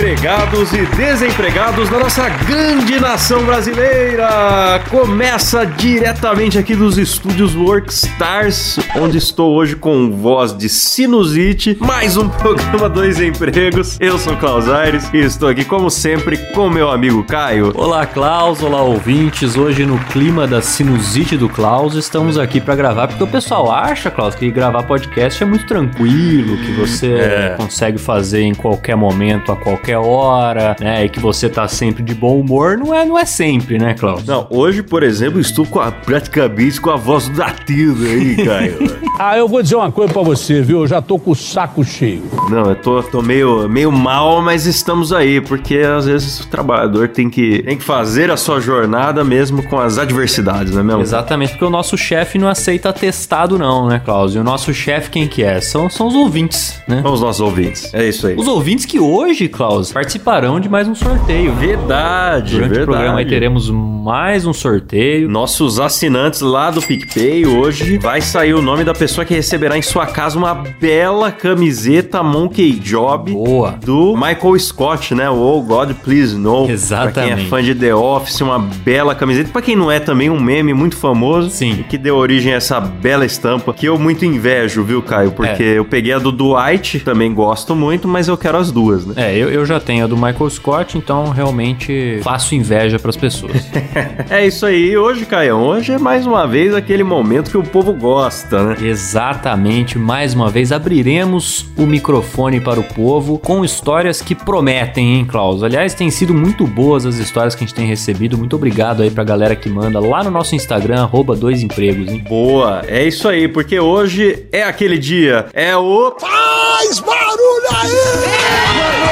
empregados e desempregados da nossa grande nação brasileira! Começa diretamente aqui dos estúdios Workstars, onde estou hoje com voz de sinusite, mais um programa Dois Empregos. Eu sou Klaus Aires e estou aqui, como sempre, com meu amigo Caio. Olá, Klaus, olá, ouvintes. Hoje, no clima da sinusite do Klaus, estamos aqui para gravar, porque o pessoal acha, Klaus, que gravar podcast é muito tranquilo, que você É. consegue fazer em qualquer momento, a qualquer hora, né? E que você tá sempre de bom humor. Não é, não é sempre, né, Klaus? Não, hoje, por exemplo, estou com a, praticamente com a voz da Tilda aí, Caio. Ah, eu vou dizer uma coisa pra você, viu? Eu já tô com o saco cheio. Não, eu tô, tô meio, meio mal, mas estamos aí, porque às vezes o trabalhador tem que, tem que fazer a sua jornada mesmo com as adversidades, não é mesmo? Exatamente, porque o nosso chefe não aceita testado, não, né, Klaus? E o nosso chefe, quem que é? São, são os ouvintes, né? São os nossos ouvintes. É isso aí. Os ouvintes que hoje, Klaus, participarão de mais um sorteio. Verdade, Durante verdade. o programa aí teremos mais um sorteio. Nossos assinantes lá do PicPay, hoje vai sair o nome da pessoa que receberá em sua casa uma bela camiseta Monkey Job Boa. do Michael Scott, né? O Oh God Please No. Exatamente. Pra quem é fã de The Office, uma bela camiseta. Pra quem não é também, um meme muito famoso. Sim. E que deu origem a essa bela estampa, que eu muito invejo, viu, Caio? Porque É. eu peguei a do Dwight, também gosto muito, mas eu quero as duas, né? É, eu, eu já tenho a do Michael Scott, então realmente faço inveja pras pessoas. É isso aí. Hoje, Caio, hoje é mais uma vez aquele momento que o povo gosta, né? Exatamente, mais uma vez abriremos o microfone para o povo com histórias que prometem, hein, Klaus? Aliás, tem sido muito boas as histórias que a gente tem recebido. Muito obrigado aí pra galera que manda lá no nosso Instagram, arroba dois empregos, hein? Boa, é isso aí, porque hoje é aquele dia, é o. Faz barulho aí!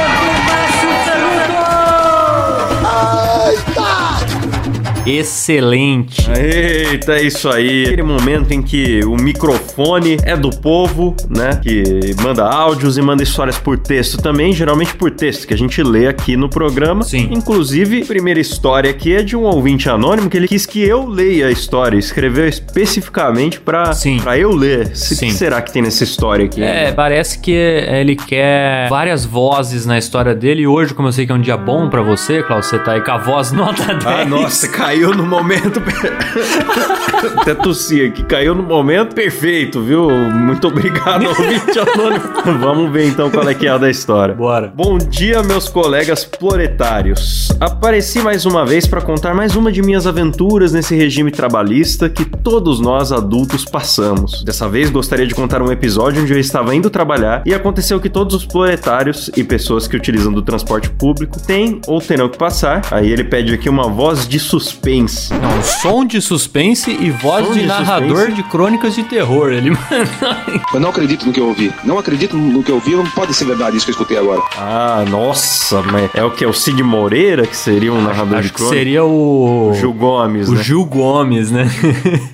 Excelente! Eita, é isso aí. Aquele momento em que o microfone é do povo, né? Que manda áudios e manda histórias por texto também, geralmente por texto, que a gente lê aqui no programa. Sim. Inclusive, a primeira história aqui é de um ouvinte anônimo que ele quis que eu leia a história, escreveu especificamente pra, Sim. pra eu ler. O Sim. que será que tem nessa história aqui? É, parece que ele quer várias vozes na história dele. E hoje, como eu sei que é um dia bom pra você, Klaus, você tá aí com a voz nota 10. Ah, nossa, caiu no momento. Até tossi aqui, caiu no momento perfeito, viu? Muito obrigado, ouvinte anônimo. Vamos ver então qual é que é a da história. Bora. Bom dia, meus colegas proletários. Apareci mais uma vez para contar mais uma de minhas aventuras nesse regime trabalhista que todos nós adultos passamos. Dessa vez gostaria de contar um episódio onde eu estava indo trabalhar e aconteceu que todos os proletários e pessoas que utilizam do transporte público têm ou terão que passar. Aí ele pede aqui uma voz de suspense. Não, som de suspense e voz Som de, de narrador suspense? de crônicas de terror. Ele Eu não acredito no que eu ouvi. Não acredito no que eu ouvi. Não pode ser verdade isso que eu escutei agora. Ah, nossa, mas é o que? É o Cid Moreira que seria um narrador acho de que crônica? seria o. O Gil Gomes, o né? Gil Gomes, né?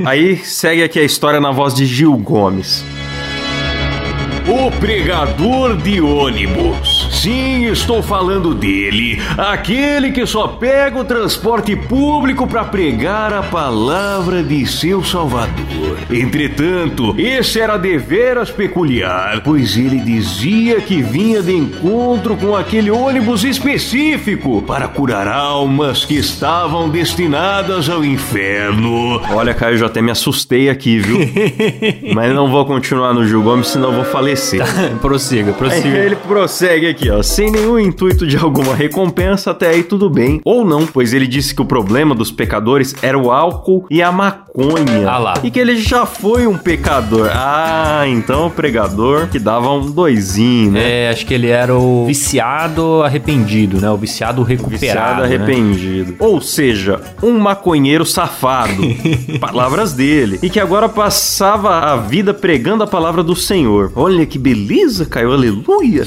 Aí segue aqui a história na voz de Gil Gomes. O pregador de ônibus. Sim, estou falando dele. Aquele que só pega o transporte público para pregar a palavra de seu Salvador. Entretanto, esse era deveras peculiar, pois ele dizia que vinha de encontro com aquele ônibus específico para curar almas que estavam destinadas ao inferno. Olha, Caio, eu já até me assustei aqui, viu? Mas não vou continuar no Gil Gomes, senão eu vou falecer. prossiga, Aí prossiga. ele prossegue aqui, ó. Sem nenhum intuito de alguma recompensa, até aí tudo bem. Ou não, pois ele disse que o problema dos pecadores era o álcool e a maconha. Ah lá. E que ele já foi um pecador. Ah, então o pregador que dava um doisinho, né? É, acho que ele era o viciado arrependido, né? O viciado recuperado. Viciado né? arrependido. Ou seja, um maconheiro safado. Palavras dele. E que agora passava a vida pregando a palavra do Senhor. Olha Olha que beleza, Caio, aleluia.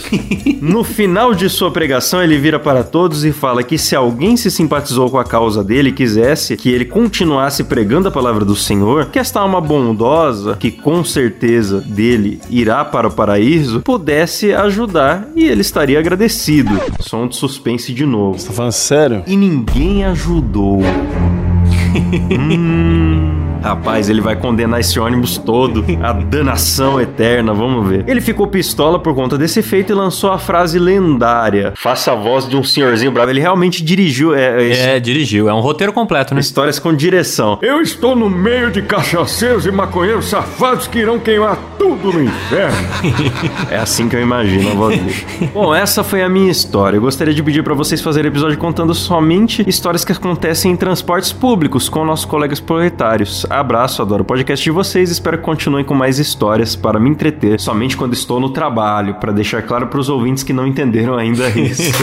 no final de sua pregação, ele vira para todos e fala que se alguém se simpatizou com a causa dele e quisesse que ele continuasse pregando a palavra do Senhor, que esta alma bondosa, que com certeza dele irá para o paraíso, pudesse ajudar e ele estaria agradecido. Som de suspense de novo. Tá falando sério? E ninguém ajudou. hum. Rapaz, ele vai condenar esse ônibus todo à danação eterna, vamos ver. Ele ficou pistola por conta desse feito e lançou a frase lendária: Faça a voz de um senhorzinho bravo. Ele realmente dirigiu. É, é, dirigiu. É um roteiro completo, né? Histórias com direção. Eu estou no meio de cachaceiros e maconheiros safados que irão queimar tudo no inferno. é assim que eu imagino a voz dele. Bom, essa foi a minha história. Eu gostaria de pedir para vocês fazerem episódio contando somente histórias que acontecem em transportes públicos com nossos colegas proletários. Abraço, adoro o podcast de vocês. Espero que continuem com mais histórias para me entreter somente quando estou no trabalho, para deixar claro para os ouvintes que não entenderam ainda isso.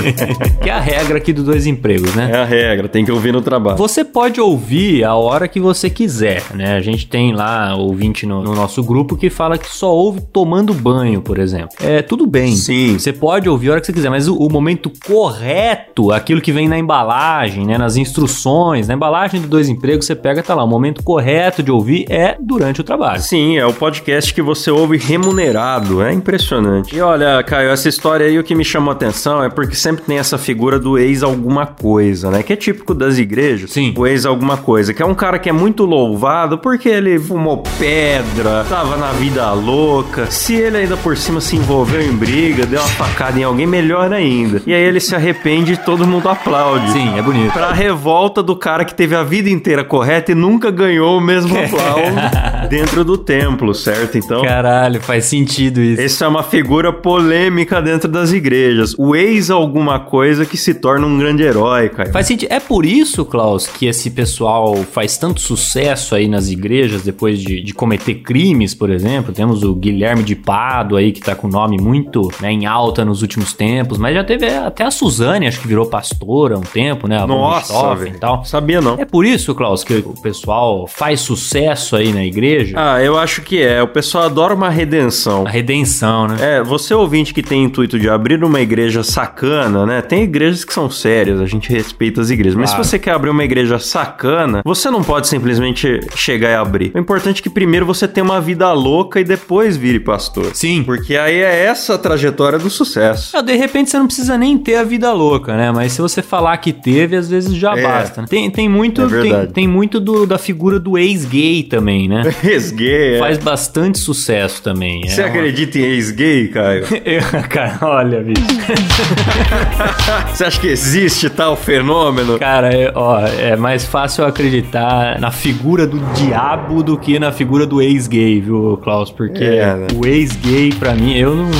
que é a regra aqui dos dois empregos, né? É a regra, tem que ouvir no trabalho. Você pode ouvir a hora que você quiser, né? A gente tem lá ouvinte no, no nosso grupo que fala que só ouve tomando banho, por exemplo. É tudo bem. Sim. Você pode ouvir a hora que você quiser, mas o, o momento correto, aquilo que vem na embalagem, né? Nas instruções, na embalagem do dois empregos, você pega, tá lá, o momento correto correto de ouvir é durante o trabalho. Sim, é o podcast que você ouve remunerado. É impressionante. E olha, Caio, essa história aí o que me chamou a atenção é porque sempre tem essa figura do ex alguma coisa, né? Que é típico das igrejas. Sim. O ex alguma coisa, que é um cara que é muito louvado porque ele fumou pedra, tava na vida louca. Se ele ainda por cima se envolveu em briga, deu uma facada em alguém, melhor ainda. E aí ele se arrepende e todo mundo aplaude. Sim, é bonito. Pra revolta do cara que teve a vida inteira correta e nunca ganhou o mesmo aplauso dentro do templo, certo? Então. Caralho, faz sentido isso. Essa é uma figura polêmica dentro das igrejas. O ex alguma coisa que se torna um grande herói, cara. Faz sentido. É por isso, Klaus, que esse pessoal faz tanto sucesso aí nas igrejas depois de, de cometer crimes, por exemplo. Temos o Guilherme de Pado aí, que tá com o nome muito né, em alta nos últimos tempos, mas já teve até a Suzane, acho que virou pastora há um tempo, né? A Nossa, velho. tal. Sabia não. É por isso, Klaus, que o pessoal faz sucesso aí na igreja. Ah, eu acho que é. O pessoal adora uma redenção. A redenção, né? É, você ouvinte que tem intuito de abrir uma igreja sacana, né? Tem igrejas que são sérias, a gente respeita as igrejas. Mas se você quer abrir uma igreja sacana, você não pode simplesmente chegar e abrir. O importante é que primeiro você tenha uma vida louca e depois vire pastor. Sim. Porque aí é essa a trajetória do sucesso. Ah, de repente você não precisa nem ter a vida louca, né? Mas se você falar que teve, às vezes já É. basta. né? Tem, tem muito, É tem, tem muito do- da figura do ex-gay também, né? Ex-gay, é. Faz bastante sucesso também. Você é uma- acredita em ex-gay, Caio? Eu- Cara, olha, bicho. Você acha que existe tal fenômeno? Cara, é, ó, é mais fácil acreditar na figura do diabo do que na figura do ex-gay, viu, Klaus? Porque É, né? o ex-gay, pra mim, eu não,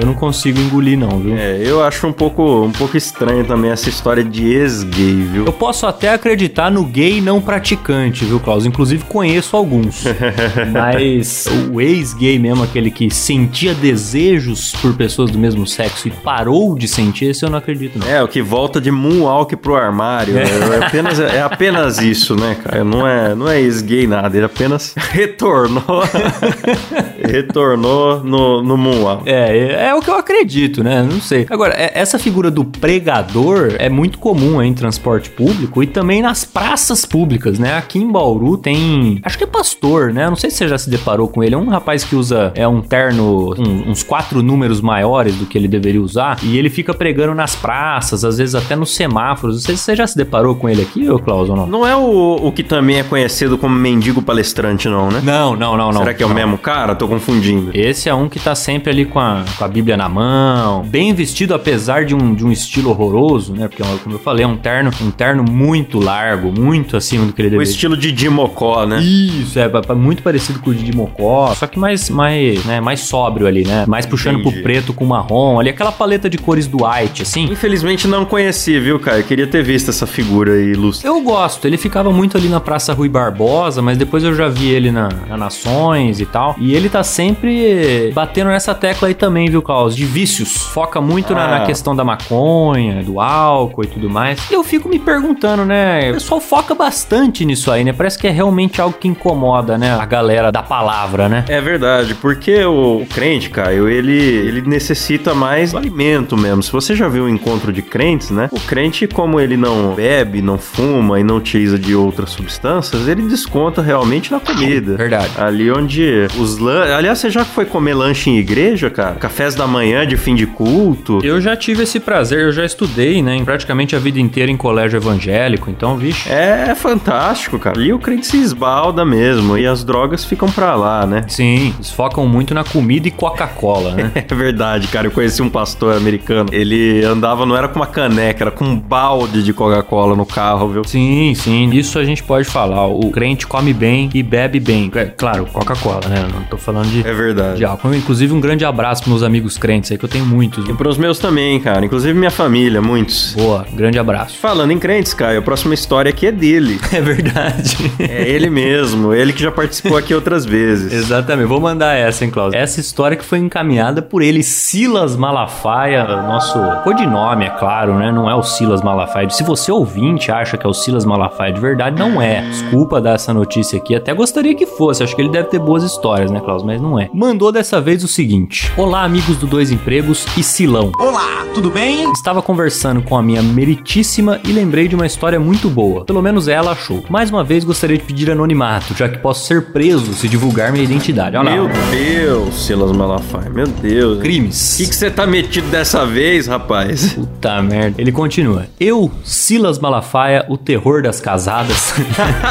eu não consigo engolir, não, viu? É, eu acho um pouco, um pouco estranho também essa história de ex-gay, viu? Eu posso até acreditar no gay não praticante, viu, Klaus? Inclusive conheço alguns. Mas o ex-gay mesmo, aquele que sentia desejos por pessoas do mesmo sexo e parou de sentir, esse eu não acredito, não. É, o que volta de moonwalk pro armário. É, é apenas, é apenas isso, né, cara? Não é, não é ex-gay nada, ele apenas retornou. retornou no, no moonwalk. É, é, é o que eu acredito, né? Não sei. Agora, é- essa figura do pregador é muito comum em transporte público e também nas praças públicas, né? Aqui em Bauru tem. Acho que é pastor, né? Não sei se você já se deparou com ele. É um rapaz que usa é um terno, um- uns quatro números maiores do que ele deveria usar. E ele fica pregando nas praças, às vezes até nos semáforos. Não sei se você já se deparou com ele aqui, ô Klaus, ou não? Não é o, o que também é conhecido como mendigo palestrante, não, né? Não, não, não, não. Será que é o Não. mesmo cara? Tô confundindo. Esse é um que tá sempre ali com a, com a Bíblia na mão, bem vestido, apesar de um, de um estilo horroroso, né? Porque, como eu falei, é um terno, um terno muito largo, muito acima do que ele O deveria. estilo de Dimocó, né? Isso, é pa- muito parecido com o de Mocó, só que mais, mais, né, mais sóbrio ali, né? Mais puxando Entendi. pro preto com marrom, ali aquela paleta de cores do White, assim. Infelizmente não conheci, viu, cara? Eu queria ter visto essa figura aí ilustre. Eu gosto, ele ficava muito ali na Praça Rui Barbosa, mas depois eu já vi ele na, na Nações e tal. E ele tá sempre batendo nessa tecla aí também, viu, Klaus? De vícios. Foca muito na, na Ah. questão da maconha, do álcool e tudo mais. E eu fico me perguntando, né? O pessoal foca bastante nisso aí, né? Parece que é realmente algo que incomoda, né? A galera da palavra, né? É verdade, porque o, o crente, Caio, ele, ele necessita mais do alimento mesmo. Se você já viu um encontro de crentes, né? O crente, como ele não bebe, não fuma e não utiliza de outras substâncias, ele desconta realmente na comida. Verdade. Ali onde os lan... Aliás, você já foi comer lanche em igreja, cara? Cafés da manhã de fim de culto? Eu já tive esse prazer, eu já estudei, né? em Praticamente a vida inteira em colégio evangélico, então, vixe. É fantástico, cara. Ali o crente se esbalda mesmo e as drogas ficam pra lá, né? Sim, eles focam muito na comida e Coca-Cola, né? É verdade, cara. Eu conheci um pastor americano. Ele andava, não era com uma caneca, era com um balde de Coca-Cola no carro, viu? Sim, sim, isso a gente pode falar. O crente come bem e bebe bem. É, claro, Coca-Cola, né? Eu Não tô falando de, É verdade. de álcool. Inclusive, um grande abraço pros meus amigos crentes aí, que eu tenho muitos. E pros meus também, cara. Inclusive minha família, muitos. Boa, grande abraço. Falando em crentes, Caio, a próxima história aqui é dele. É verdade. É ele mesmo, ele que já participou aqui outras vezes. Exatamente, vou mandar essa, hein, Klaus? Essa história que foi encaminhada por ele, Silas Malafaia, nosso codinome, é claro, né? Não é o Silas Malafaia. Se você ouvinte acha que é o Silas Malafaia de verdade, não é. Desculpa dar essa notícia aqui, até gostaria que fosse. Acho que ele deve ter boas histórias, né, Klaus? Mas não é. Mandou dessa vez o seguinte: Olá, amigos do Dois Empregos e Silão. Olá, tudo bem? Estava conversando com a minha meritíssima e lembrei de uma história muito boa. Pelo menos ela achou. Mais uma vez gostaria de pedir anonimato, já que posso ser preso se divulgar minha identidade. Olha Meu lá. Deus, Silas Malafaia, meu Deus. O Crimes. que que você tá metido dessa vez, rapaz? Puta merda. Ele continua. Eu, Silas Malafaia, o terror das casadas,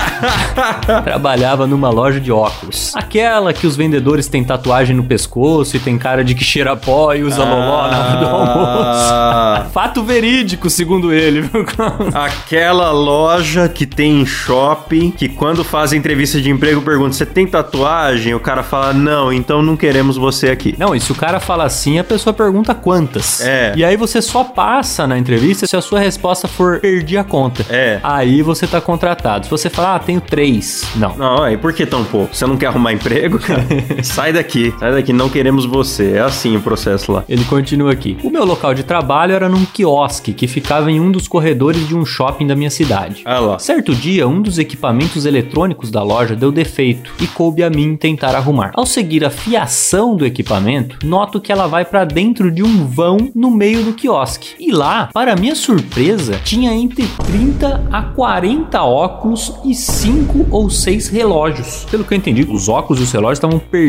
trabalhava numa loja de óculos. Aquela que os vendedores têm tatuagem no pescoço e tem cara de que cheira pó e usa loló na hora do almoço. Ah, Fato verídico, segundo ele, viu? Aquela loja que tem em shopping, que quando faz entrevista de emprego pergunta: Você tem tatuagem? O cara fala: Não, então não queremos você aqui. Não, e se o cara fala assim, a pessoa pergunta quantas. É. E aí você só passa na entrevista se a sua resposta for perdi a conta. É. Aí você tá contratado. Se você falar, ah, tenho três. Não. Não, aí por que tão pouco? Você não quer arrumar emprego, cara? sai daqui, sai daqui, não queremos você. É assim o processo lá. Ele continua aqui. O meu local de trabalho era num quiosque que ficava em um dos corredores de um shopping da minha cidade. Ah lá. Certo dia, um dos equipamentos eletrônicos da loja deu defeito e coube a mim tentar arrumar. Ao seguir a fiação do equipamento, noto que ela vai para dentro de um vão no meio do quiosque. E lá, para minha surpresa, tinha entre 30 a 40 óculos e 5 ou 6 relógios. Pelo que eu entendi, os óculos e os relógios estavam perdidos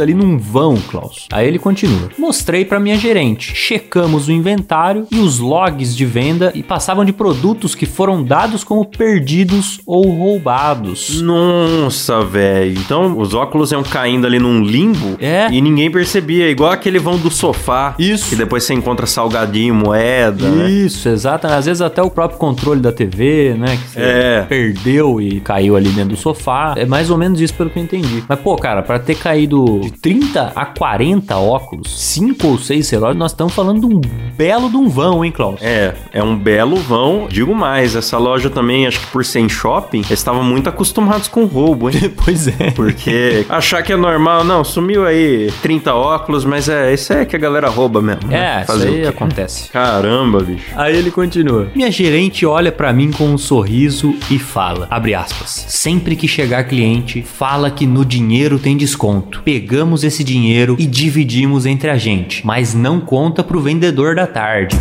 ali num vão, Klaus. Aí ele continua. Mostrei para minha gerente. Checamos o inventário e os logs de venda e passavam de produtos que foram dados como perdidos ou roubados. Nossa, velho. Então os óculos iam caindo ali num limbo É. e ninguém percebia. Igual aquele vão do sofá. Isso. Que depois você encontra salgadinho, moeda, né? Isso, exato. Às vezes até o próprio controle da TV, né? Que você É. perdeu e caiu ali dentro do sofá. É mais ou menos isso pelo que eu entendi. Mas, pô, cara, pra ter caído de 30 a 40 óculos, 5 ou 6 relógios, nós estamos falando de um belo de um vão, hein, Klaus? É, é um belo vão. Digo mais, essa loja também, acho que por ser em shopping, eles estavam muito acostumados com roubo, hein? pois é. Porque achar que é normal, não, sumiu aí 30 óculos, mas é, isso é que a galera rouba mesmo. né? É, isso Fazer o aí acontece. Caramba, bicho. Aí ele continua. Minha gerente olha pra mim com um sorriso e fala, abre aspas, sempre que chegar cliente, fala que no dinheiro tem desconto. Pegamos esse dinheiro e dividimos entre a gente, mas não conta pro vendedor da tarde.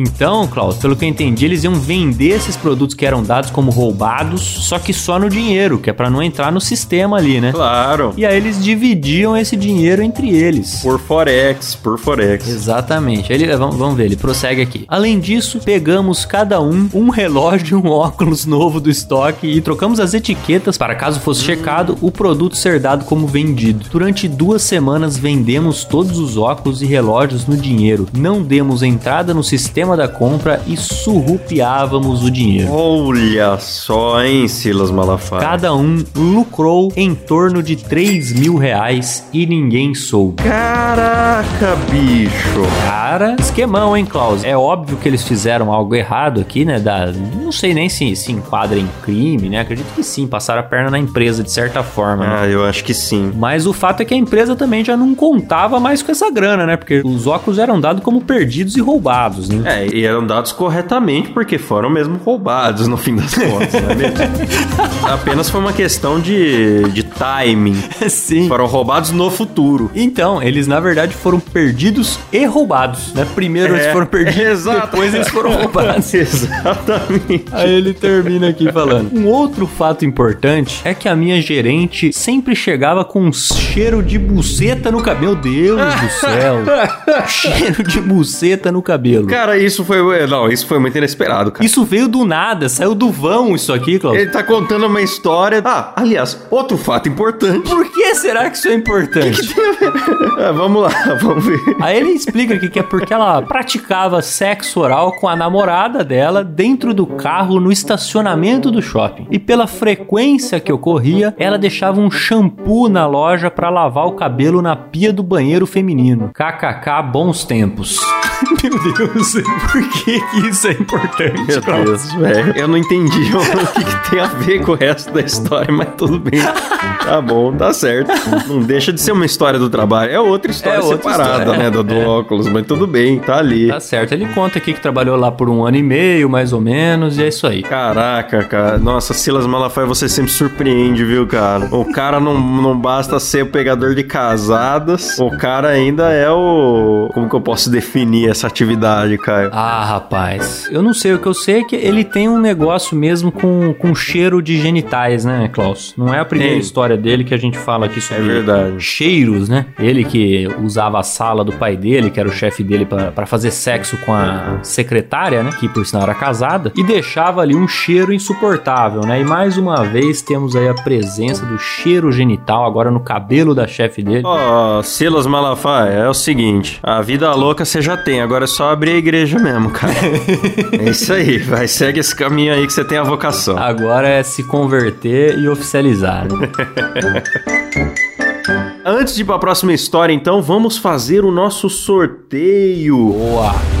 Então, Klaus, pelo que eu entendi, eles iam vender esses produtos que eram dados como roubados, só que só no dinheiro, que é pra não entrar no sistema ali, né? Claro. E aí eles dividiam esse dinheiro entre eles. Por Forex, por Forex. Exatamente. Ele, vamos, vamos ver, ele prossegue aqui. Além disso, pegamos cada um um relógio e um óculos novo do estoque e trocamos as etiquetas para caso fosse checado o produto ser dado como vendido. Durante duas semanas vendemos todos os óculos e relógios no dinheiro. Não demos entrada no sistema sistema da compra e surrupiávamos o dinheiro. Olha só, hein, Silas Malafaia. Cada um lucrou em torno de 3 mil reais e ninguém soube. Caraca, bicho. Cara, esquemão, hein, Klaus? É óbvio que eles fizeram algo errado aqui, né? Da, não sei nem se se enquadra em crime, né? Acredito que sim, passaram a perna na empresa de certa forma. né? Ah, eu acho que sim. Mas o fato é que a empresa também já não contava mais com essa grana, né? Porque os óculos eram dados como perdidos e roubados, né? É, e eram dados corretamente porque foram mesmo roubados no fim das contas, não é mesmo? Apenas foi uma questão de, de timing. Sim. Foram roubados no futuro. Então, eles na verdade foram perdidos e roubados, né? Primeiro eles É, foram perdidos, exato. depois eles foram roubados. Exatamente. Aí ele termina aqui falando. Um outro fato importante é que a minha gerente sempre chegava com um cheiro de buceta no cabelo. Meu Deus do céu. cheiro de buceta no cabelo. Cara, isso foi. Não, isso foi muito inesperado, cara. Isso veio do nada, saiu do vão isso aqui, Klaus. Ele tá contando uma história. Ah, aliás, outro fato importante. Por que será que isso é importante? Ah, vamos lá, vamos ver. Aí ele explica aqui que é porque ela praticava sexo oral com a namorada dela dentro do carro no estacionamento do shopping. E pela frequência que ocorria, ela deixava um shampoo na loja pra lavar o cabelo na pia do banheiro feminino. KKK, bons tempos. Meu Deus, por que, que isso é importante? Meu? Deus, velho. Eu não entendi o que, que tem a ver com o resto da história, mas tudo bem. Tá bom, tá certo. Não deixa de ser uma história do trabalho. É outra história É outra separada, história, né? Do, do é. óculos, mas tudo bem, tá ali. Tá certo, ele conta aqui que trabalhou lá por um ano e meio, mais ou menos, e é isso aí. Caraca, cara. Nossa, Silas Malafaia, você sempre surpreende, viu, cara? O cara não, não basta ser o pegador de casadas, o cara ainda é o. Como que eu posso definir essa atividade, Caio? Ah, rapaz. Eu não sei. O que eu sei é que ele tem um negócio mesmo com, com cheiro de genitais, né, Klaus? Não é a primeira Tem. História dele que a gente fala aqui sobre É verdade. cheiros, né? Ele que usava a sala do pai dele, que era o chefe dele, pra pra fazer sexo com a secretária, né? Que por sinal era casada, e deixava ali um cheiro insuportável, né? E mais uma vez temos aí a presença do cheiro genital agora no cabelo da chefe dele. Ó, Silas Malafaia, é o seguinte: a vida louca você já tem, agora é só abrir a igreja mesmo, cara. é isso aí, vai, segue esse caminho aí que você tem a vocação. Agora é se converter e oficializar, né? Antes de ir pra próxima história, então, vamos fazer o nosso sorteio. Boa!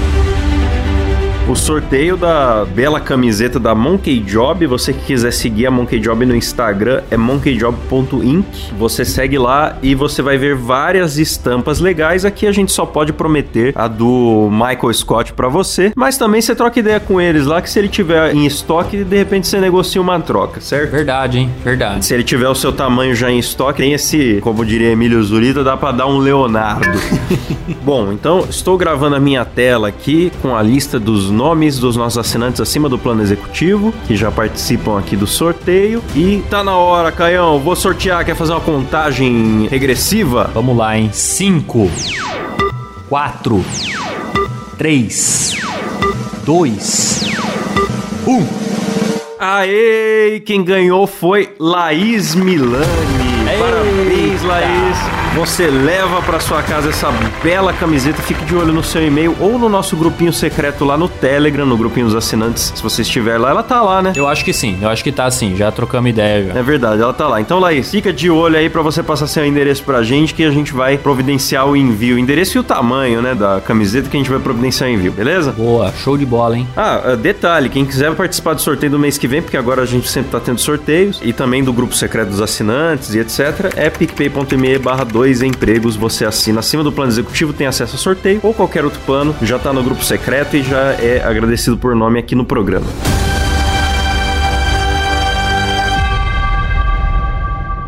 O sorteio da bela camiseta da Monkey Job. Você que quiser seguir a Monkey Job no Instagram é monkeyjob.inc. Você segue lá e você vai ver várias estampas legais. Aqui a gente só pode prometer a do Michael Scott pra você, mas também você troca ideia com eles lá que se ele tiver em estoque, de repente você negocia uma troca, certo? Verdade, hein? Verdade. Se ele tiver o seu tamanho já em estoque, tem esse, como diria Emílio Zurita, dá pra dar um Leonardo. Bom, então estou gravando a minha tela aqui com a lista dos nomes dos nossos assinantes acima do plano executivo, que já participam aqui do sorteio. E tá na hora, Caião, vou sortear. Quer fazer uma contagem regressiva? Vamos lá, hein? 5, 4, 3, 2, 1. Aê! Quem ganhou foi Laís Milani. Parabéns, Laís. Você leva pra sua casa essa bela camiseta. Fique de olho no seu e-mail ou no nosso grupinho secreto lá no Telegram, no grupinho dos assinantes. Se você estiver lá, ela tá lá, né? Eu acho que sim, eu acho que tá assim, já trocamos ideia já. É verdade, ela tá lá. Então, Laís, fica de olho aí pra você passar seu endereço pra gente que a gente vai providenciar o envio. O endereço e o tamanho, né, da camiseta que a gente vai providenciar o envio, beleza? Boa, show de bola, hein? Ah, eh, detalhe, quem quiser participar do sorteio do mês que vem, porque agora a gente sempre tá tendo sorteios, e também do grupo secreto dos assinantes e etc, é picpay.me barra 2 empregos, você assina acima do plano executivo, tem acesso a sorteio, ou qualquer outro plano, já tá no grupo secreto e já é agradecido por nome aqui no programa.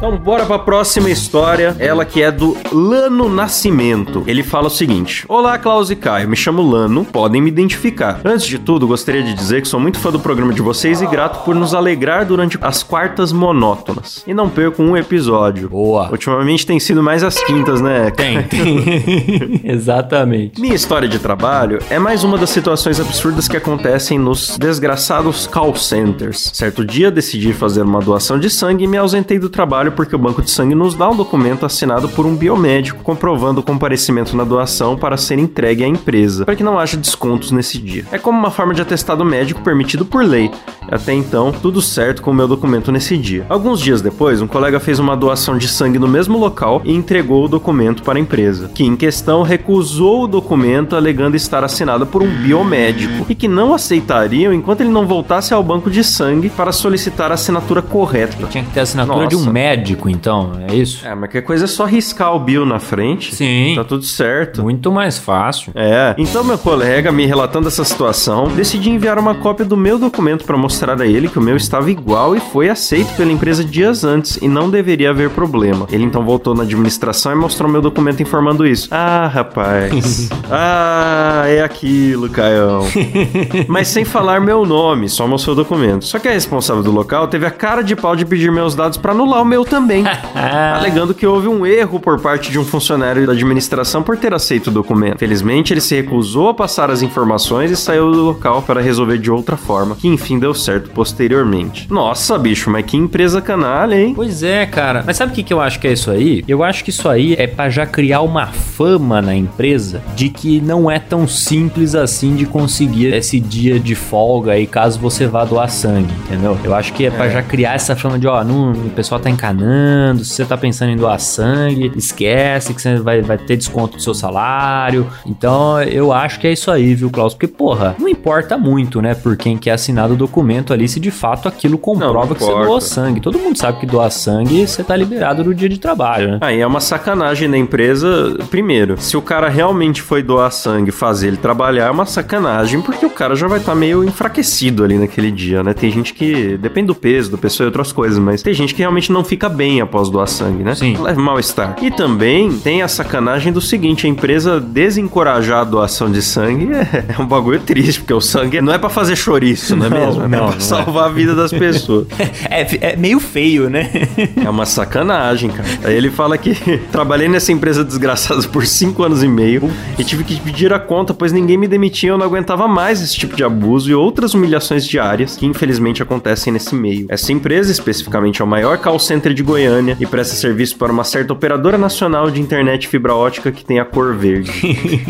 Então, bora pra próxima história, ela que é do Lano Nascimento. Ele fala o seguinte: Olá, Klaus e Caio, me chamo Lano, podem me identificar. Antes de tudo, gostaria de dizer que sou muito fã do programa de vocês e grato por nos alegrar durante as quartas monótonas. E não perco um episódio. Boa. Ultimamente tem sido mais as quintas, né? Tem, tem. Exatamente. Minha história de trabalho é mais uma das situações absurdas que acontecem nos desgraçados call centers. Certo dia decidi fazer uma doação de sangue e me ausentei do trabalho necessário porque o banco de sangue nos dá um documento assinado por um biomédico comprovando o comparecimento na doação para ser entregue à empresa, para que não haja descontos nesse dia. É como uma forma de atestado médico permitido por lei. Até então, tudo certo com o meu documento nesse dia. Alguns dias depois, um colega fez uma doação de sangue no mesmo local e entregou o documento para a empresa, que em questão recusou o documento alegando estar assinado por um biomédico e que não aceitariam enquanto ele não voltasse ao banco de sangue para solicitar a assinatura correta. Tinha que ter a assinatura de um Nossa. Médico, então, é isso? É, mas que coisa é só riscar o bio na frente. Sim. Tá tudo certo. Muito mais fácil. É, então meu colega, me relatando essa situação, decidi enviar uma cópia do meu documento para mostrar a ele que o meu estava igual e foi aceito pela empresa dias antes e não deveria haver problema. Ele então voltou na administração e mostrou meu documento informando isso. Ah, rapaz. ah, é aquilo, Caião. Mas sem falar meu nome, só mostrou o documento. Só que a responsável do local teve a cara de pau de pedir meus dados para anular o meu também. alegando que houve um erro por parte de um funcionário da administração por ter aceito o documento. Felizmente, ele se recusou a passar as informações e saiu do local para resolver de outra forma, que enfim deu certo posteriormente. Nossa, bicho, mas que empresa canalha, hein? Pois é, cara. Mas sabe o que, que eu acho que é isso aí? Eu acho que isso aí é pra já criar uma fama na empresa de que não é tão simples assim de conseguir esse dia de folga aí caso você vá doar sangue, entendeu? Eu acho que é pra já criar essa fama de, ó, não, o pessoal tá se você tá pensando em doar sangue, esquece que você vai, vai ter desconto do seu salário. Então, eu acho que é isso aí, viu, Klaus? Porque, porra, não importa muito, né, por quem quer assinar o documento ali, se de fato aquilo comprova não que você doou sangue. Todo mundo sabe que doar sangue você tá liberado no dia de trabalho, né? Aí é uma sacanagem da empresa. Primeiro, se o cara realmente foi doar sangue fazer ele trabalhar, é uma sacanagem, porque o cara já vai estar meio enfraquecido ali naquele dia, né? Tem gente que. Depende do peso, do pessoa e outras coisas, mas tem gente que realmente não fica bem após doar sangue, né? Sim. Leva mal-estar. E também tem a sacanagem do seguinte: a empresa desencorajar a doação de sangue é, é um bagulho triste, porque o sangue não é pra fazer chouriço, não é Não, mesmo? É não, pra não é. salvar a vida das pessoas. É, é meio feio, né? É uma sacanagem, cara. Aí ele fala que trabalhei nessa empresa desgraçada por cinco anos e meio e tive que pedir a conta, pois ninguém me demitia, eu não aguentava mais esse tipo de abuso e outras humilhações diárias que infelizmente acontecem nesse meio. Essa empresa, especificamente, é o maior call center de Goiânia e presta serviço para uma certa operadora nacional de internet fibra ótica que tem a cor verde.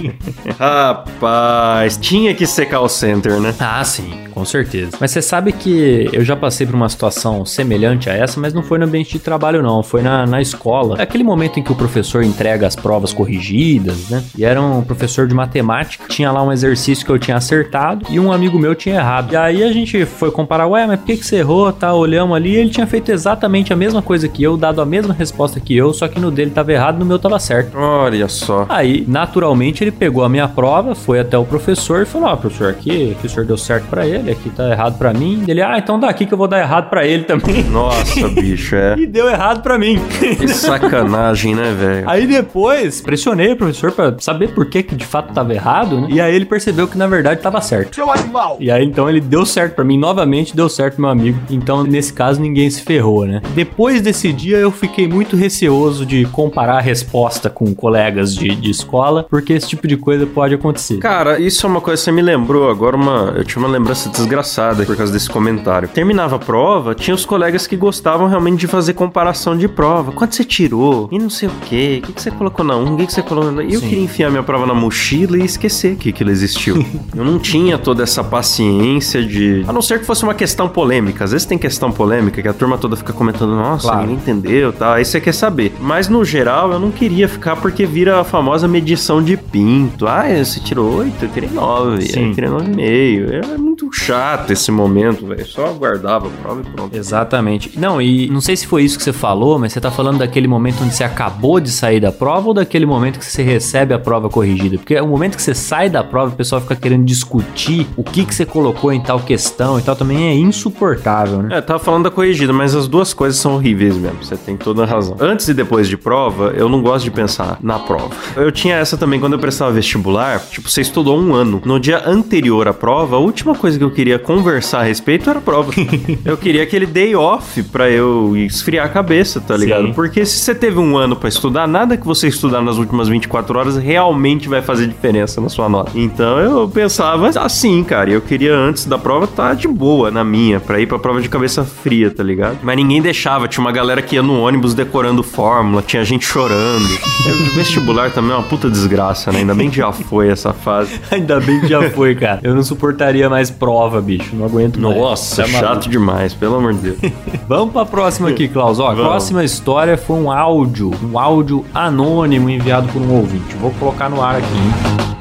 Rapaz, tinha que ser call center, né? Ah, sim, com certeza. Mas você sabe que eu já passei por uma situação semelhante a essa, mas não foi no ambiente de trabalho, não. Foi na, na escola. É aquele momento em que o professor entrega as provas corrigidas, né? E era um professor de matemática. Tinha lá um exercício que eu tinha acertado e um amigo meu tinha errado. E aí a gente foi comparar, ué, mas por que, que você errou? Tá, olhamos ali, ele tinha feito exatamente a mesma coisa que eu, dado a mesma resposta que eu, só que no dele tava errado, no meu tava certo. Olha só. Aí, naturalmente, ele pegou a minha prova, foi até o professor e falou: Ó, professor, aqui, aqui o senhor deu certo pra ele, aqui tá errado pra mim. Ele, ah, então daqui que eu vou dar errado pra ele também. Nossa, bicho, é. E deu errado pra mim. Que sacanagem, né, velho? Aí depois, pressionei o professor pra saber por que que de fato tava errado, né? E aí ele percebeu que na verdade tava certo. Seu animal! E aí então ele deu certo pra mim, novamente deu certo meu amigo. Então nesse caso ninguém se ferrou, né? Depois desse dia eu fiquei muito receoso de comparar a resposta com colegas de, de escola, porque esse tipo de coisa pode acontecer. Cara, isso é uma coisa que você me lembrou agora uma. Eu tinha uma lembrança desgraçada por causa desse comentário. Terminava a prova, tinha os colegas que gostavam realmente de fazer comparação de prova. Quanto você tirou? E não sei o quê. O que, que você colocou na 1? O que, que você colocou na. E eu Sim. queria enfiar minha prova na mochila e esquecer que aquilo existiu. eu não tinha toda essa paciência de. A não ser que fosse uma questão polêmica. Às vezes tem questão polêmica que a turma toda fica comentando, nossa, Claro. ninguém entendeu tal. Aí você quer saber. Mas no geral eu não queria ficar porque vira a famosa medição de pinto. Ah, você tirou 8, eu tirei 9. Sim. Eu tirei 9,5. É muito chato esse momento, velho. Só guardava a prova e pronto. Exatamente. Não, e não sei se foi isso que você falou, mas você tá falando daquele momento onde você acabou de sair da prova ou daquele momento que você recebe a prova corrigida? Porque é o momento que você sai da prova, o pessoal fica querendo discutir o que que você colocou em tal questão e tal, também é insuportável, né? É, tava falando da corrigida, mas as duas coisas são horríveis mesmo. Você tem toda a razão. Antes e depois de prova, eu não gosto de pensar na prova. Eu tinha essa também quando eu prestava vestibular. Tipo, você estudou um ano. No dia anterior à prova, a última coisa que eu queria conversar a respeito era prova. eu queria aquele day off pra eu esfriar a cabeça, tá ligado? Sim. Porque se você teve um ano pra estudar, nada que você estudar nas últimas 24 horas realmente vai fazer diferença na sua nota. Então eu pensava assim, cara. e Eu queria antes da prova estar de boa na minha, pra ir pra prova de cabeça fria, tá ligado? Mas ninguém deixava. Tinha uma galera que ia no ônibus decorando fórmula, tinha gente chorando. O vestibular também é uma puta desgraça, né? Ainda bem que já foi essa fase. Ainda bem que já foi, cara. Eu não suportaria mais prova, bicho. Não aguento mais. Nossa, maluco. chato demais, pelo amor de Deus. Vamos pra próxima aqui, Klaus. Ó, a Vamos. próxima história foi um áudio, um áudio anônimo enviado por um ouvinte. Vou colocar no ar aqui, hein?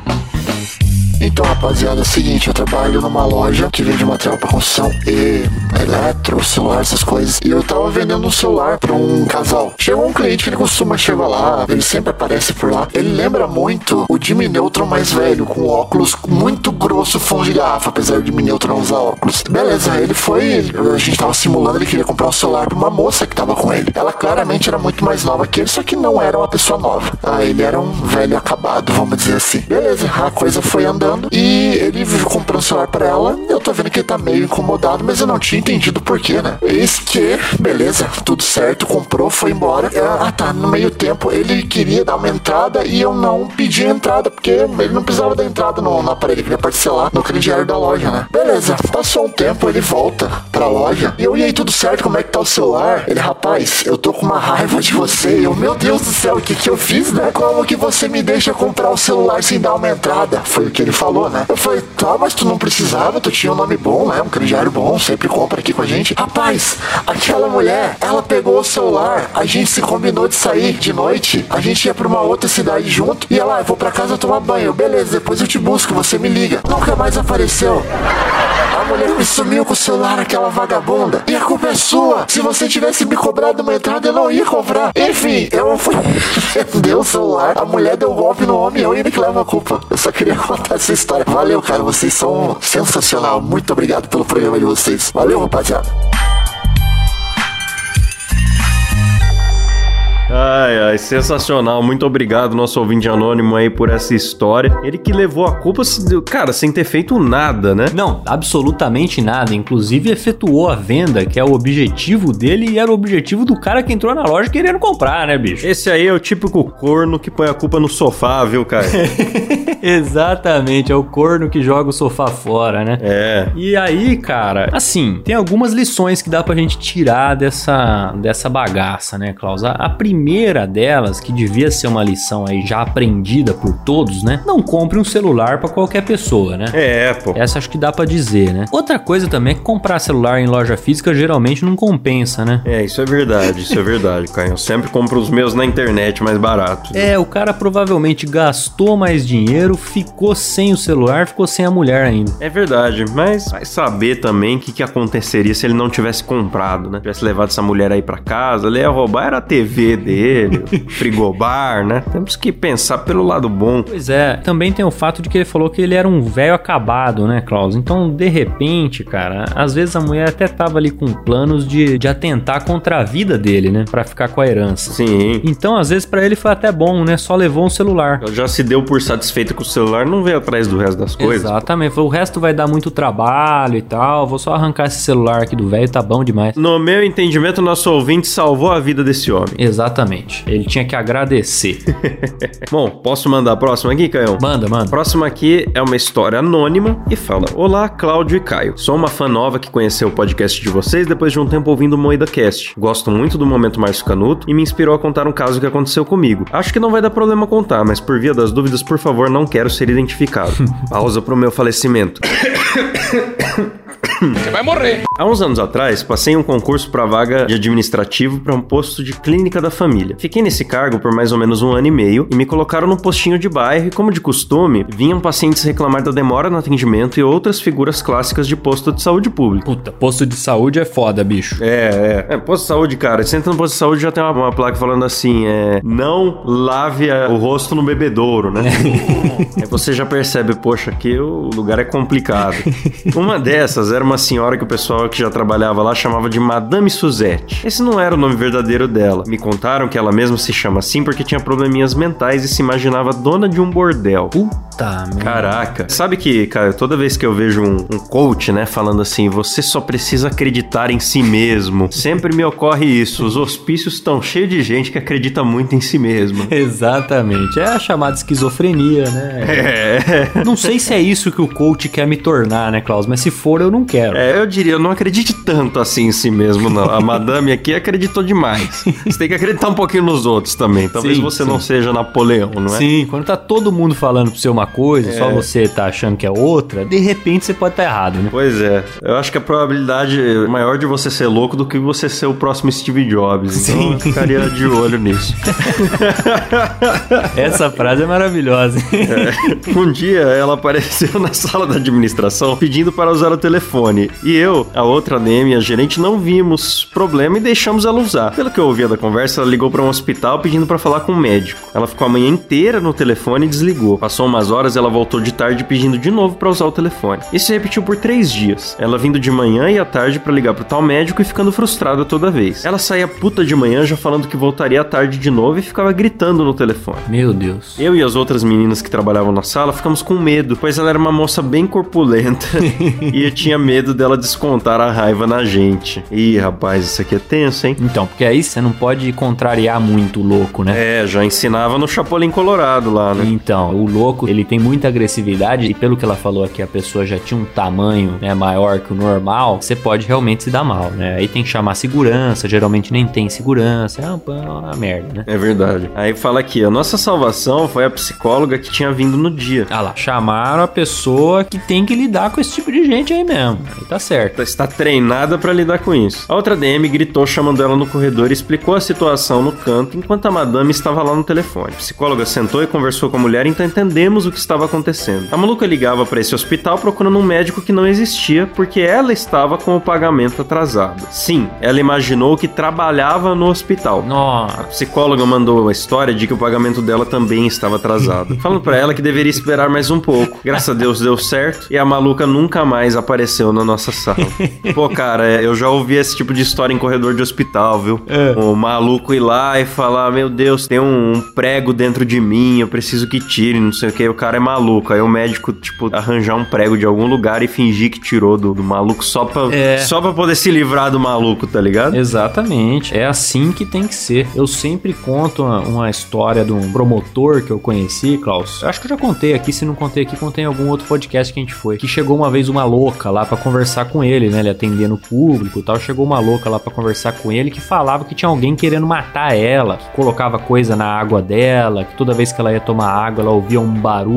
Então, rapaziada, é o seguinte, eu trabalho numa loja que vende material pra construção e eletro, celular, essas coisas. E eu tava vendendo um celular pra um casal. Chegou um cliente que ele costuma chegar lá, ele sempre aparece por lá. Ele lembra muito o Jimmy Neutron mais velho, com óculos muito grosso, fundo de garrafa, apesar de Jimmy Neutron não usar óculos. Beleza, ele foi, a gente tava simulando, ele queria comprar um celular pra uma moça que tava com ele. Ela claramente era muito mais nova que ele, só que não era uma pessoa nova. Ah, ele era um velho acabado, vamos dizer assim. Beleza, a coisa foi andando e ele comprou um celular pra ela. Eu tô vendo que ele tá meio incomodado, mas eu não tinha entendido por quê, né? Eis que, beleza, tudo certo, comprou, foi embora. Ah, tá, no meio tempo ele queria dar uma entrada e eu não pedi a entrada, porque ele não precisava da entrada no, no aparelho, ele queria parcelar no crediário da loja, né? Beleza, passou um tempo, ele volta pra loja. E eu, e aí, tudo certo? Como é que tá o celular? Ele, rapaz, eu tô com uma raiva de você. Eu, meu Deus do céu, o que que eu fiz, né? Como que você me deixa comprar o celular sem dar uma entrada? Foi o que ele falou, né? Eu falei, tá, mas tu não precisava, tu tinha um nome bom, né? Um crediário bom, sempre compra aqui com a gente. Rapaz, aquela mulher, ela pegou o celular, a gente se combinou de sair de noite, a gente ia pra uma outra cidade junto, e ela, "Ah, eu vou pra casa tomar banho, beleza, depois eu te busco, você me liga. Nunca mais apareceu. Mulher me sumiu com o celular, aquela vagabunda. E a culpa é sua. Se você tivesse me cobrado uma entrada, eu não ia comprar. Enfim, eu fui. deu o celular, a mulher deu um golpe no homem e eu ainda que levo a culpa. Eu só queria contar essa história. Valeu, cara. Vocês são sensacional. Muito obrigado pelo programa de vocês. Valeu, rapaziada. Ai, ai, sensacional. Muito obrigado, nosso ouvinte anônimo aí, por essa história. Ele que levou a culpa, cara, sem ter feito nada, né? Não, absolutamente nada. Inclusive efetuou a venda, que é o objetivo dele e era o objetivo do cara que entrou na loja querendo comprar, né, bicho? Esse aí é o típico corno que põe a culpa no sofá, viu, cara? Exatamente, é o corno que joga o sofá fora, né? é. E aí, cara, assim, tem algumas lições que dá pra gente tirar dessa, dessa bagaça, né, Klaus? A, a primeira delas, que devia ser uma lição aí já aprendida por todos, né? Não compre um celular pra qualquer pessoa, né? É, pô. Essa acho que dá pra dizer, né? Outra coisa também é que comprar celular em loja física geralmente não compensa, né? É, isso é verdade, isso é verdade, Caio. Eu sempre compro os meus na internet mais barato. É, o cara provavelmente gastou mais dinheiro, ficou sem o celular, ficou sem a mulher ainda. É verdade, mas vai saber também o que, que aconteceria se ele não tivesse comprado, né? Tivesse levado essa mulher aí pra casa, ele ia roubar era a TV dele, o frigobar, né? Temos que pensar pelo lado bom. Pois é, também tem o fato de que ele falou que ele era um velho acabado, né, Klaus? Então, de repente, cara, às vezes a mulher até tava ali com planos de, de atentar contra a vida dele, né? Pra ficar com a herança. Sim. Então, às vezes, pra ele foi até bom, né? Só levou um celular. Já se deu por satisfeita com o celular, não veio atrás do resto das coisas. Exatamente. O resto vai dar muito trabalho e tal. Vou só arrancar esse celular aqui do velho, tá bom demais. No meu entendimento, nosso ouvinte salvou a vida desse homem. Exatamente. Ele tinha que agradecer. Bom, posso mandar a próxima aqui, Caio? Manda, A manda. próxima aqui é uma história anônima e fala: Olá, Cláudio e Caio. Sou uma fã nova que conheceu o podcast de vocês depois de um tempo ouvindo o Moída Cast. Gosto muito do momento mais canuto e me inspirou a contar um caso que aconteceu comigo. Acho que não vai dar problema contar, mas por via das dúvidas, por favor, não quero ser identificado. Pausa pro meu falecimento. Há uns anos atrás, passei um concurso para vaga de administrativo para um posto de clínica da família. Fiquei nesse cargo por mais ou menos um ano e meio e me colocaram no postinho de bairro e, como de costume, vinham pacientes reclamar da demora no atendimento e outras figuras clássicas de posto de saúde público. Puta, posto de saúde é foda, bicho. É, é. É, posto de saúde, cara. Você entra no posto de saúde já tem uma, uma placa falando assim: é. Não lave a- o rosto no bebedouro, né? Aí você já percebe, poxa, aqui o lugar é complicado. Uma dessas era uma senhora que o pessoal que já trabalhava lá chamava de Madame Suzette. Esse não era o nome verdadeiro dela. Me contaram que ela mesma se chama assim porque tinha probleminhas mentais e se imaginava dona de um bordel. Puta merda. Caraca. Sabe que, cara, toda vez que eu vejo um, um coach, né, falando assim, você só precisa acreditar em si mesmo, sempre me ocorre isso. Os hospícios estão cheios de gente que acredita muito em si mesmo. Exatamente. É a chamada esquizofrenia, né? É. Não sei se é isso que o coach quer me tornar, né, Klaus? Mas se for, eu não quero. É, eu diria, não acredite tanto assim em si mesmo, não. A madame aqui acreditou demais. Você tem que acreditar um pouquinho nos outros também. Talvez Sim, você sim. não seja Napoleão, não é? Sim, quando tá todo mundo falando pra você uma coisa, só É. você tá achando que é outra, de repente você pode estar errado, né? Pois é, eu acho que a probabilidade é maior de você ser louco do que você ser o próximo Steve Jobs. Então Sim. eu ficaria de olho nisso. Essa frase é maravilhosa. Um dia ela apareceu na sala da administração pedindo para usar o telefone. E eu, a outra ADM e a gerente não vimos problema e deixamos ela usar. Pelo que eu ouvia da conversa, ela ligou para um hospital pedindo para falar com um médico. Ela ficou a manhã inteira no telefone e desligou. Passou umas horas, ela voltou de tarde pedindo de novo para usar o telefone. Isso se repetiu por três dias. Ela vindo de manhã e à tarde para ligar pro tal médico e ficando frustrada toda vez. Ela saía puta de manhã já falando que voltaria à tarde de novo e ficava gritando no telefone. Meu Deus. Eu e as outras meninas que trabalhavam na sala ficamos com medo, pois ela era uma moça bem corpulenta e eu tinha medo dela descontar a raiva na gente. Ih, rapaz, isso aqui é tenso, hein? Então, porque aí você não pode contrariar muito o louco, né? É, já ensinava no Chapolin Colorado lá, né? Então, o louco, ele tem muita agressividade e pelo que ela falou aqui, a pessoa já tinha um tamanho, né, maior que o normal, você pode realmente se dar mal, né? Aí tem que chamar segurança, geralmente nem tem segurança, é uma, é uma merda, né? É verdade. Aí fala aqui, a nossa salvação foi a psicóloga que tinha vindo no dia. Ah lá, chamaram a pessoa que tem que lidar com esse tipo de gente aí mesmo. Aí tá certo. Está treinada pra lidar com isso. A outra DM gritou chamando ela no corredor e explicou a situação no canto enquanto a madame estava lá no telefone. A psicóloga sentou e conversou com a mulher, então entendemos o que estava acontecendo. A maluca ligava para esse hospital procurando um médico que não existia porque ela estava com o pagamento atrasado. Sim, ela imaginou que trabalhava no hospital. A Nossa. psicóloga mandou a história de que o pagamento dela também estava atrasado, falando pra ela que deveria esperar mais um pouco. Graças a Deus deu certo e a maluca nunca mais apareceu na nossa sala. Pô, cara, é, eu já ouvi esse tipo de história em corredor de hospital, viu? O maluco ir lá e falar: Meu Deus, tem um, um prego dentro de mim, eu preciso que tire, não sei o que. O cara é maluco. Aí o médico, tipo, arranjar um prego de algum lugar e fingir que tirou do, do maluco só pra, É. só pra poder se livrar do maluco, tá ligado? Exatamente, é assim que tem que ser. Eu sempre conto uma, uma história de um promotor que eu conheci, Klaus. Eu acho que eu já contei aqui, se não contei aqui, contei em algum outro podcast que a gente foi. Que chegou uma vez uma louca lá pra conversar com ele, né? Ele atendendo o público e tal. Chegou uma louca lá pra conversar com ele que falava que tinha alguém querendo matar ela, que colocava coisa na água dela, que toda vez que ela ia tomar água ela ouvia um barulho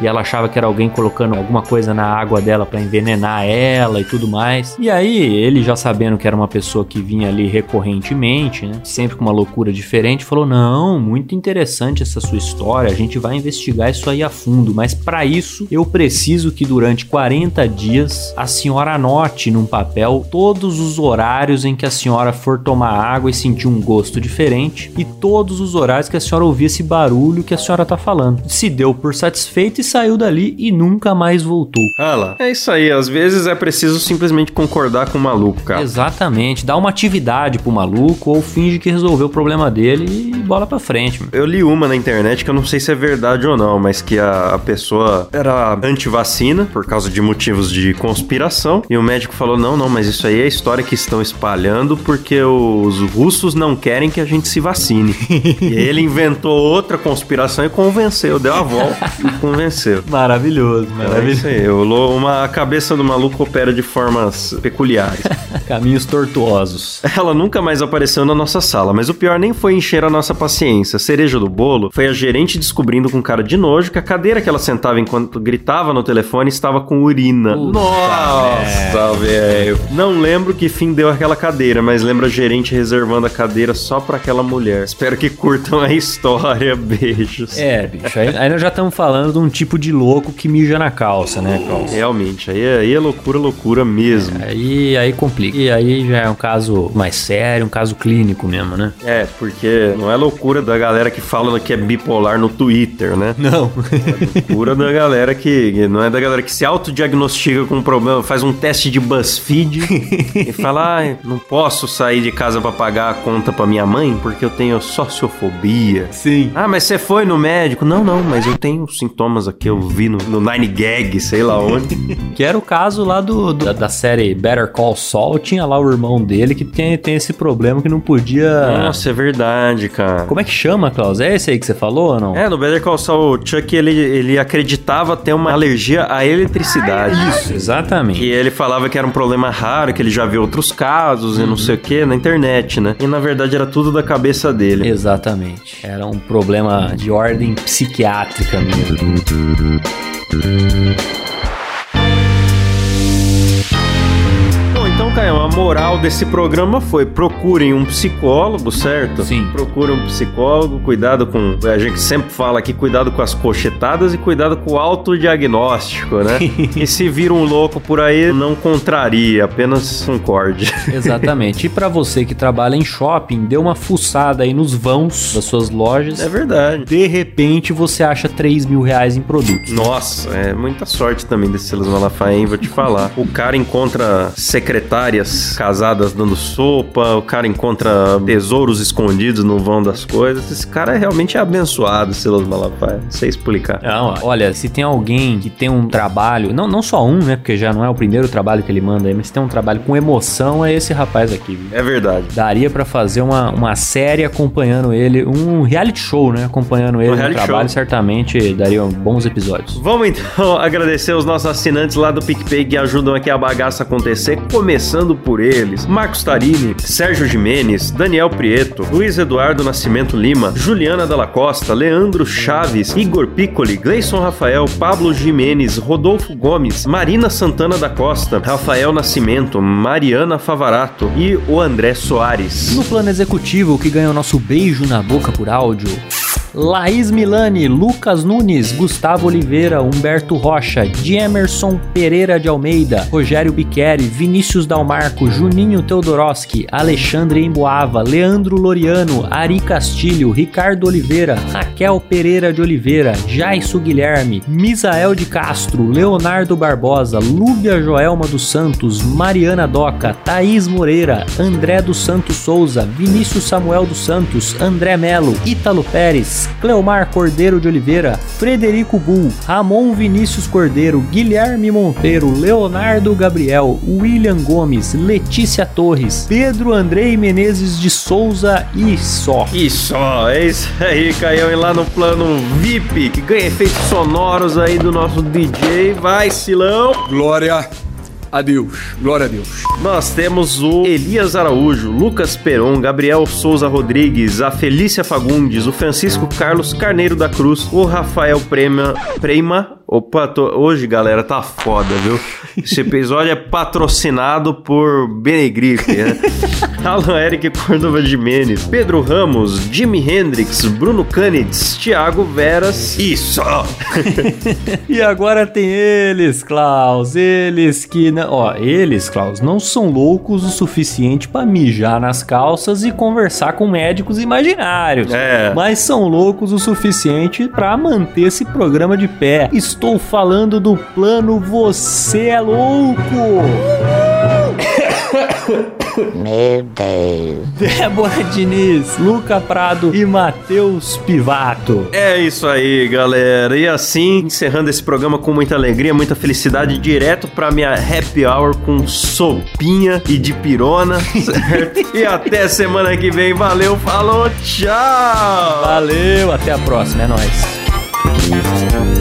e ela achava que era alguém colocando alguma coisa na água dela pra envenenar ela e tudo mais. E aí, ele já sabendo que era uma pessoa que vinha ali recorrentemente, né? Sempre com uma loucura diferente, falou: "Não, muito interessante essa sua história, a gente vai investigar isso aí a fundo, mas para isso eu preciso que durante 40 dias a senhora anote num papel todos os horários em que a senhora for tomar água e sentir um gosto diferente e todos os horários que a senhora ouvir esse barulho que a senhora tá falando". Se deu por satisfeito e saiu dali e nunca mais voltou. Ah lá. É isso aí, às vezes é preciso simplesmente concordar com o maluco, cara. Exatamente, dá uma atividade pro maluco ou finge que resolveu o problema dele e bola pra frente. mano. Eu li uma na internet que eu não sei se é verdade ou não, mas que a, a pessoa era anti-vacina por causa de motivos de conspiração. E o médico falou: não, não, mas isso aí é história que estão espalhando porque os russos não querem que a gente se vacine. e ele inventou outra conspiração e convenceu, deu a volta e convenceu. Maravilhoso, É maravilhoso. isso aí, uma a cabeça do maluco opera de formas peculiares. Caminhos tortuosos. Ela nunca mais apareceu na nossa sala, mas o pior nem foi encher a nossa paciência. A cereja do bolo foi a gerente descobrindo com cara de nojo que a cadeira que ela sentava enquanto gritava no telefone estava com urina. Puta Nossa, velho. Não lembro que fim deu aquela cadeira, mas lembro a gerente reservando a cadeira só pra aquela mulher. Espero que curtam a história. Beijos. É, bicho, aí, aí nós já estamos falando de um tipo de louco que mija na calça, né, Klaus? Realmente, aí, é- aí é loucura, loucura mesmo. Aí, aí complica. E aí já é um caso mais sério, um caso clínico mesmo, né? É, porque não é loucura da galera que fala que é bipolar no Twitter, né? Não. Loucura da galera que. Não é da galera que se autodiagnostica com um problema, faz um teste de BuzzFeed e fala: ah, não posso sair de casa pra pagar a conta pra minha mãe porque eu tenho sociofobia. Sim. Ah, mas você foi no médico? Não, não, mas eu tenho sintomas aqui, eu vi no, no Nine Gag, sei lá onde. Que era o caso lá do, do- da, da série Better Call Saul. Tinha lá o irmão dele que tem, tem esse problema que não podia. Nossa, é verdade, cara. Como é que chama, Klaus? É esse aí que você falou ou não? É, no Better Call Saul, o Chuck, ele, ele acreditava ter uma alergia à eletricidade. Isso, exatamente. E ele falava que era um problema raro, que ele já viu outros casos e não sei o que na internet, né? E na verdade era tudo da cabeça dele. Exatamente. Era um problema de ordem psiquiátrica mesmo. Bom, então, Caio, a moral desse programa foi procurem um psicólogo, certo? Sim. Procurem um psicólogo, cuidado com... A gente sempre fala aqui, cuidado com as cochetadas e cuidado com o autodiagnóstico, né? e se vira um louco por aí, não contraria, apenas concorde. Exatamente. E pra você que trabalha em shopping, dê uma fuçada aí nos vãos das suas lojas. É verdade. De repente você acha 3 mil reais em produtos. Nossa, é muita sorte também desse Silas Malafaia, hein? Vou te falar. O cara encontra secretárias casadas dando sopa, o cara encontra tesouros escondidos no vão das coisas. Esse cara é realmente abençoado, Silas Malafaia. Não sei explicar. Não, olha, se tem alguém que tem um trabalho, não, não só um, né? Porque já não é o primeiro trabalho que ele manda aí, mas se tem um trabalho com emoção, é esse rapaz aqui, viu? É verdade. Daria pra fazer uma, uma série acompanhando ele, um reality show, né? Acompanhando ele no reality trabalho, show. certamente daria bons episódios. Vamos então agradecer os nossos assinantes lá do PicPay que ajudam aqui a bagaça acontecer, começando por eles: Marcos Tarini, Sérgio Jimenez, Daniel Prieto, Luiz Eduardo Nascimento Lima, Juliana Dalla Costa, Leandro Chaves, Igor Piccoli, Gleison Rafael, Pablo Jimenez, Rodolfo Gomes, Marina Santana da Costa, Rafael Nascimento, Mariana Favarato e o André Soares. No plano executivo, o que ganhou nosso beijo na boca por áudio. Laís Milani, Lucas Nunes, Gustavo Oliveira, Humberto Rocha, Diemerson Pereira de Almeida, Rogério Biqueri, Vinícius Dalmarco, Juninho Teodoroski, Alexandre Emboava, Leandro Loriano, Ari Castilho, Ricardo Oliveira, Raquel Pereira de Oliveira, Jaisso Guilherme, Misael de Castro, Leonardo Barbosa, Lúbia Joelma dos Santos, Mariana Doca, Thaís Moreira, André dos Santos Souza, Vinícius Samuel dos Santos, André Melo, Ítalo Pérez, Cleomar Cordeiro de Oliveira, Frederico Bull, Ramon Vinícius Cordeiro, Guilherme Monteiro, Leonardo Gabriel, William Gomes, Letícia Torres, Pedro Andrei Menezes de Souza e só. E só, é isso aí, Caião. E lá no plano VIP, que ganha efeitos sonoros aí do nosso DJ. Vai, Silão! Glória a Deus. Glória a Deus. Nós temos o Elias Araújo, Lucas Peron, Gabriel Souza Rodrigues, a Felícia Fagundes, o Francisco Carlos Carneiro da Cruz, o Rafael Prema. Prema. Opa, tô- hoje, galera, tá foda, viu? Esse episódio é patrocinado por Benegrife, né? Alan Eric Cordova Jimenez, Pedro Ramos, Jimi Hendrix, Bruno Canitz, Thiago Veras e só! E agora tem eles, Klaus, eles que, não- ó, eles, Klaus, não são loucos o suficiente pra mijar nas calças e conversar com médicos imaginários. É. Mas são loucos o suficiente pra manter esse programa de pé. Estou falando do plano Você é Louco. Meu Deus. Débora Diniz, Luca Prado e Matheus Pivato. É isso aí, galera. E assim, encerrando esse programa com muita alegria, muita felicidade, direto pra minha happy hour com sopinha e de pirona, certo? E até semana que vem. Valeu, falou, tchau! Valeu, até a próxima, é nóis.